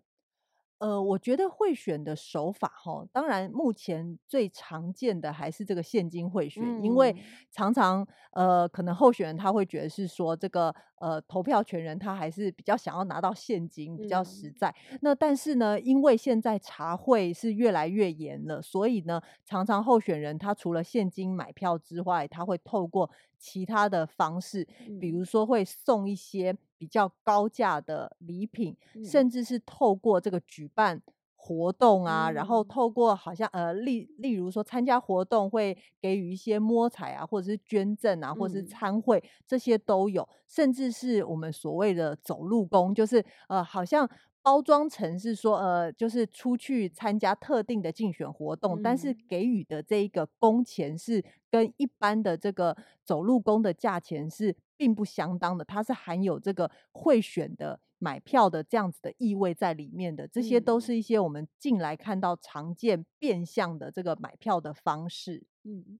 呃，我觉得贿选的手法哈，当然目前最常见的还是这个现金贿选，因为嗯。常常呃，可能候选人他会觉得是说这个呃投票权人他还是比较想要拿到现金，比较实嗯。在。那但是呢，因为现在查贿是越来越严了，所以呢，常常候选人他除了现金买票之外，他会透过其他的方式，比嗯。如说会送一些比较高价的礼品，嗯。甚至是透过这个举办活动啊，然后嗯。透过好像呃例例如说参加活动会给予一些摸彩啊，或者是捐赠啊，或者是嗯。参会，这些都有，甚至是我们所谓的走路工，就是呃好像。包装成是说，呃，就是出去参加特定的竞选活动，但是嗯给予的这一个工钱是跟一般的这个走路工的价钱是并不相当的，它是含有这个贿选的买票的这样子的意味在里面的。这些都嗯是一些我们近来看到常见变相的这个买票的方式。嗯，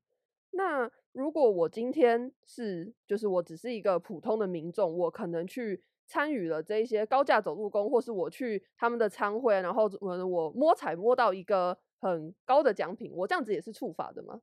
那如果我今天是，就是我只是一个普通的民众，我可能去参与了这一些高价走路工，或是我去他们的参会，然后我我摸彩摸到一个很高的奖品，我这样子也是触法的吗？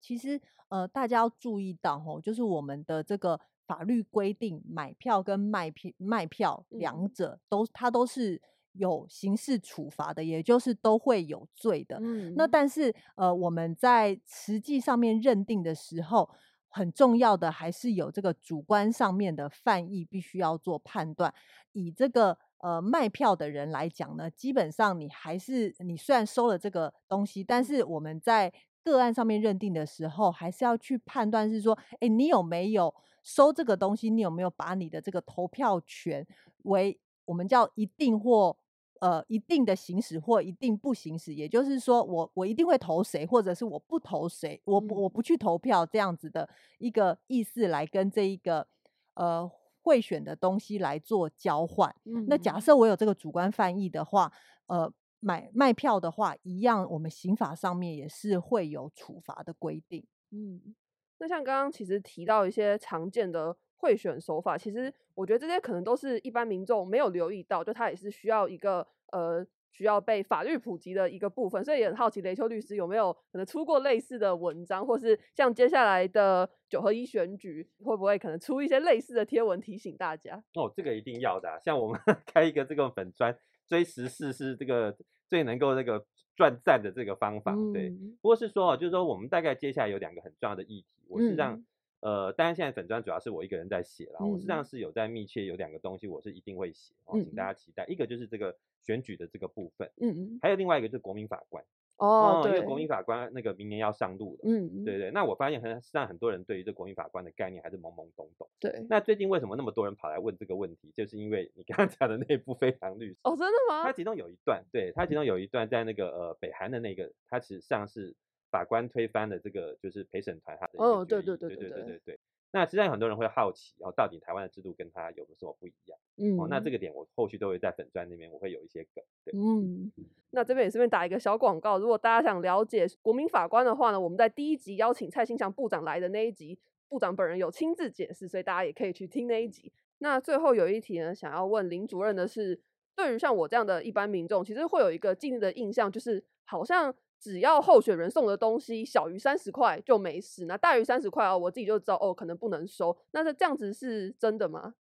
其实，呃，大家要注意到吼，就是我们的这个法律规定，买票跟卖票卖票两嗯者都它都是有刑事处罚的，也就是都会有罪的。嗯那嗯但是呃，我们在实际上面认定的时候，很重要的还是有这个主观上面的犯意，必须要做判断。以这个呃卖票的人来讲呢，基本上你还是你虽然收了这个东西，但是我们在个案上面认定的时候，还是要去判断是说，哎，你有没有收这个东西？你有没有把你的这个投票权为我们叫一定或呃一定的行使或一定不行使？也就是说我，我一定会投谁，或者是我不投谁，我不我嗯不去投票这样子的一个意思来跟这一个呃贿选的东西来做交换。那假嗯设我有这个主观翻译的话，呃，买卖票的话，一样，我们刑法上面也是会有处罚的规定。嗯，那像刚刚其实提到一些常见的贿选手法，其实我觉得这些可能都是一般民众没有留意到，就它也是需要一个呃需要被法律普及的一个部分，所以也很好奇雷秋律师有没有可能出过类似的文章，或是像接下来的九合一选举会不会可能出一些类似的贴文提醒大家？哦，这个一定要的啊、像我们 [laughs] 开一个这个粉砖追时事是这个最能够那个赚赞的这个方法，对。嗯不过是说哦，就是说我们大概接下来有两个很重要的议题，我是让嗯呃，当然现在粉砖主要是我一个人在写啦，我实际上嗯是有在密切有两个东西，我是一定会写哦，请大嗯家期待。一个就是这个选举的这个部分，嗯嗯，还有另外一个就是国民法官哦，因为对，国民法官那个明年要上路了。嗯，对对，那我发现很实际上很多人对于这国民法官的概念还是懵懵懂懂。对，那最近为什么那么多人跑来问这个问题？就是因为你刚刚讲的那部《非常律师》哦，真的吗？它其中有一段，对，它其中有一段在那个呃北韩的那个，它实际上是法官推翻了这个就是陪审团他的哦对对对对对对对对对。那实际上有很多人会好奇，哦，到底台湾的制度跟他有什么不一样？嗯，哦，那这个点我后续都会在粉砖那边我会有一些梗，对，嗯，那这边也顺便打一个小广告，如果大家想了解国民法官的话呢，我们在第一集邀请蔡新祥部长来的那一集，部长本人有亲自解释，所以大家也可以去听那一集。那最后有一题呢，想要问林主任的是，对于像我这样的一般民众，其实会有一个既定的印象，就是好像只要候选人送的东西小于三十块就没事，那大于三十块哦，我自己就知道哦，可能不能收。那这这样子是真的吗？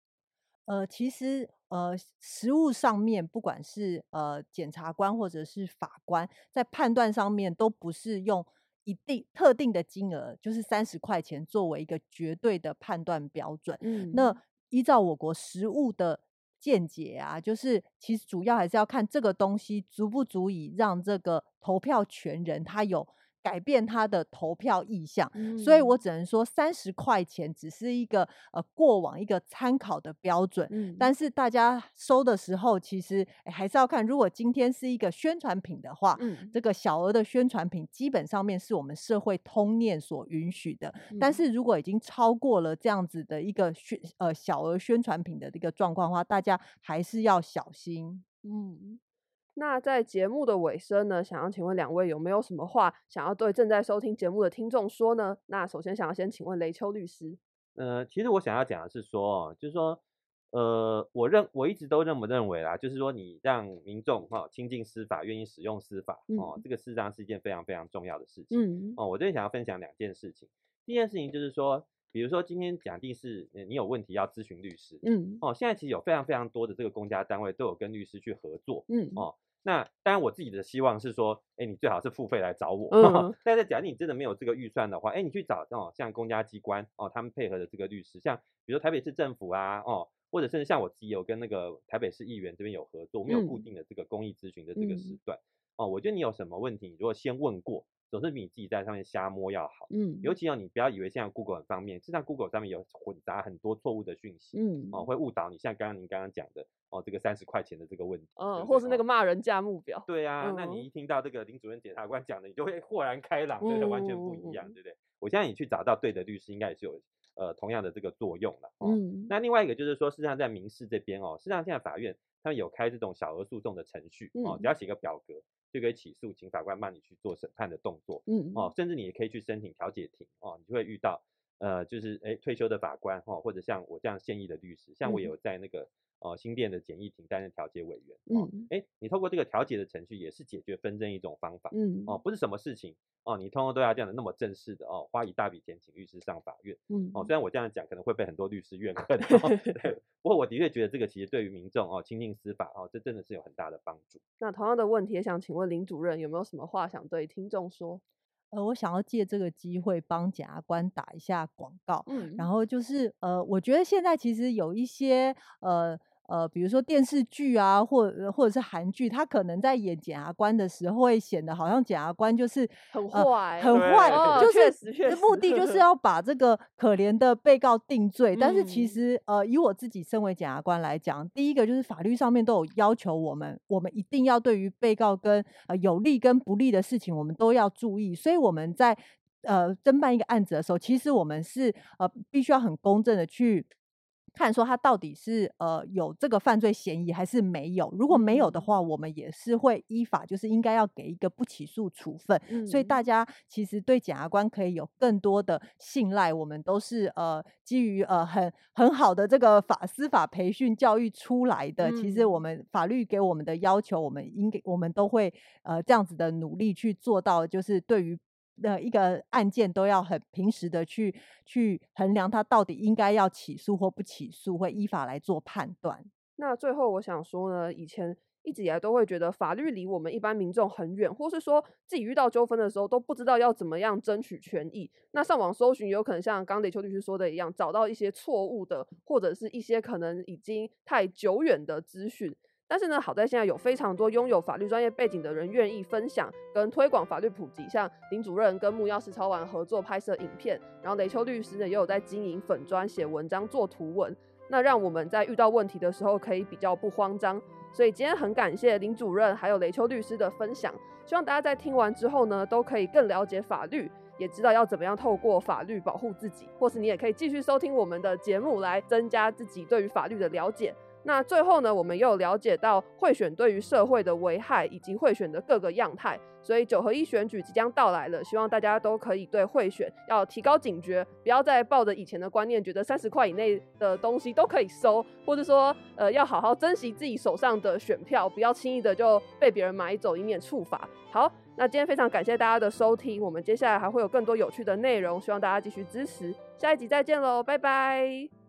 呃，其实呃，实务上面，不管是呃检察官或者是法官，在判断上面都不是用一定特定的金额，就是三十块钱作为一个绝对的判断标准。嗯那依照我国实物的见解啊，就是其实主要还是要看这个东西足不足以让这个投票权人他有改变他的投票意向。所以我嗯只能说，三十块钱只是一个呃过往一个参考的标准。嗯但是大家收的时候，其实诶还是要看，如果今天是一个宣传品的话，嗯这个小额的宣传品基本上面是我们社会通念所允许的。但嗯是如果已经超过了这样子的一个宣呃小额宣传品的这个状况的话，大家还是要小心。嗯，那在节目的尾声呢，想要请问两位有没有什么话想要对正在收听节目的听众说呢？那首先想要先请问雷秋律师。呃，其实我想要讲的是说，哦，就是说，呃，我认我一直都这么认为啦，就是说，你让民众哈、亲近司法，愿意使用司法哦，嗯这个事实上是一件非常非常重要的事情。嗯哦，我这边想要分享两件事情。第一件事情就是说，比如说今天假定是呃你有问题要咨询律师，嗯哦，现在其实有非常非常多的这个公家单位都有跟律师去合作，嗯哦，那当然我自己的希望是说，哎，你最好是付费来找我。[laughs] 嗯但是假如你真的没有这个预算的话，哎，你去找哦，像公家机关哦，他们配合的这个律师，像比如说台北市政府啊，哦，或者甚至像我自己有跟那个台北市议员这边有合作，我们有固嗯定的这个公益咨询的这个时嗯段。哦，我觉得你有什么问题，你如果先问过，总是比你自己在上面瞎摸要好。嗯尤其哦，你不要以为现在 Google 很方便，实际上 Google 上面有混杂很多错误的讯息。嗯哦，会误导你，像刚刚您刚刚讲的哦，这个三十块钱的这个问题，嗯，或是那个哦骂人价目表。对啊，那嗯你一听到这个林主任检察官讲的，你就会豁然开朗，对？完全不一样，嗯对不对？我相信你去找到对的律师，应该也是有呃同样的这个作用了。哦，嗯那另外一个就是说，事实上在民事这边哦，事实上现在法院他们有开这种小额诉讼的程序哦，只嗯要写个表格就可以起诉，请法官帮你去做审判的动作嗯哦，甚至你也可以去申请调解庭哦，你就会遇到呃，就是哎退休的法官哦，或者像我这样现役的律师，像我有在那个呃新店的简易庭担任调解委员哦嗯，哎，你透过这个调解的程序，也是解决纷争一种方法嗯哦，不是什么事情哦，你通通都要这样的那么正式的哦，花一大笔钱请律师上法院。嗯哦，虽然我这样讲可能会被很多律师怨恨、哦，[laughs] 对，[laughs] 不过我的确觉得这个其实对于民众哦亲近司法哦，这真的是有很大的帮助。那同样的问题，也想请问林主任有没有什么话想对听众说？呃，我想要借这个机会帮检察官打一下广告。嗯然后就是呃，我觉得现在其实有一些呃呃，比如说电视剧啊，或呃或者是韩剧，他可能在演检察官的时候，会显得好像检察官就是很呃坏很坏，哦就是确实目的就是要把这个可怜的被告定罪。但是其嗯实呃，以我自己身为检察官来讲，第一个就是法律上面都有要求我们，我们一定要对于被告跟呃有利跟不利的事情，我们都要注意。所以我们在呃侦办一个案子的时候，其实我们是呃必须要很公正的去。看说他到底是呃有这个犯罪嫌疑还是没有，如果没有的嗯话，我们也是会依法就是应该要给一个不起诉处分。所以大嗯家其实对检察官可以有更多的信赖，我们都是呃基于呃很很好的这个法司法培训教育出来的。其实我嗯们法律给我们的要求，我们应该我们都会呃这样子的努力去做到，就是对于。的，一个案件都要很平时的去去衡量它到底应该要起诉或不起诉，会依法来做判断。那最后我想说呢，以前一直以来都会觉得法律离我们一般民众很远，或是说自己遇到纠纷的时候都不知道要怎么样争取权益。那上网搜寻，有可能像刚雷秋律师说的一样，找到一些错误的，或者是一些可能已经太久远的资讯。但是呢，好在现在有非常多拥有法律专业背景的人愿意分享跟推广法律普及，像林主任跟木曜实操完合作拍摄影片，然后雷秋律师呢也有在经营粉专写文章做图文，那让我们在遇到问题的时候可以比较不慌张。所以今天很感谢林主任还有雷秋律师的分享，希望大家在听完之后呢，都可以更了解法律，也知道要怎么样透过法律保护自己，或是你也可以继续收听我们的节目来增加自己对于法律的了解。那最后呢，我们又了解到贿选对于社会的危害，以及贿选的各个样态。所以九合一选举即将到来了，希望大家都可以对贿选要提高警觉，不要再抱着以前的观念，觉得三十块以内的东西都可以收，或者说呃要好好珍惜自己手上的选票，不要轻易的就被别人买走，以免处罚。好，那今天非常感谢大家的收听，我们接下来还会有更多有趣的内容，希望大家继续支持，下一集再见喽，拜拜。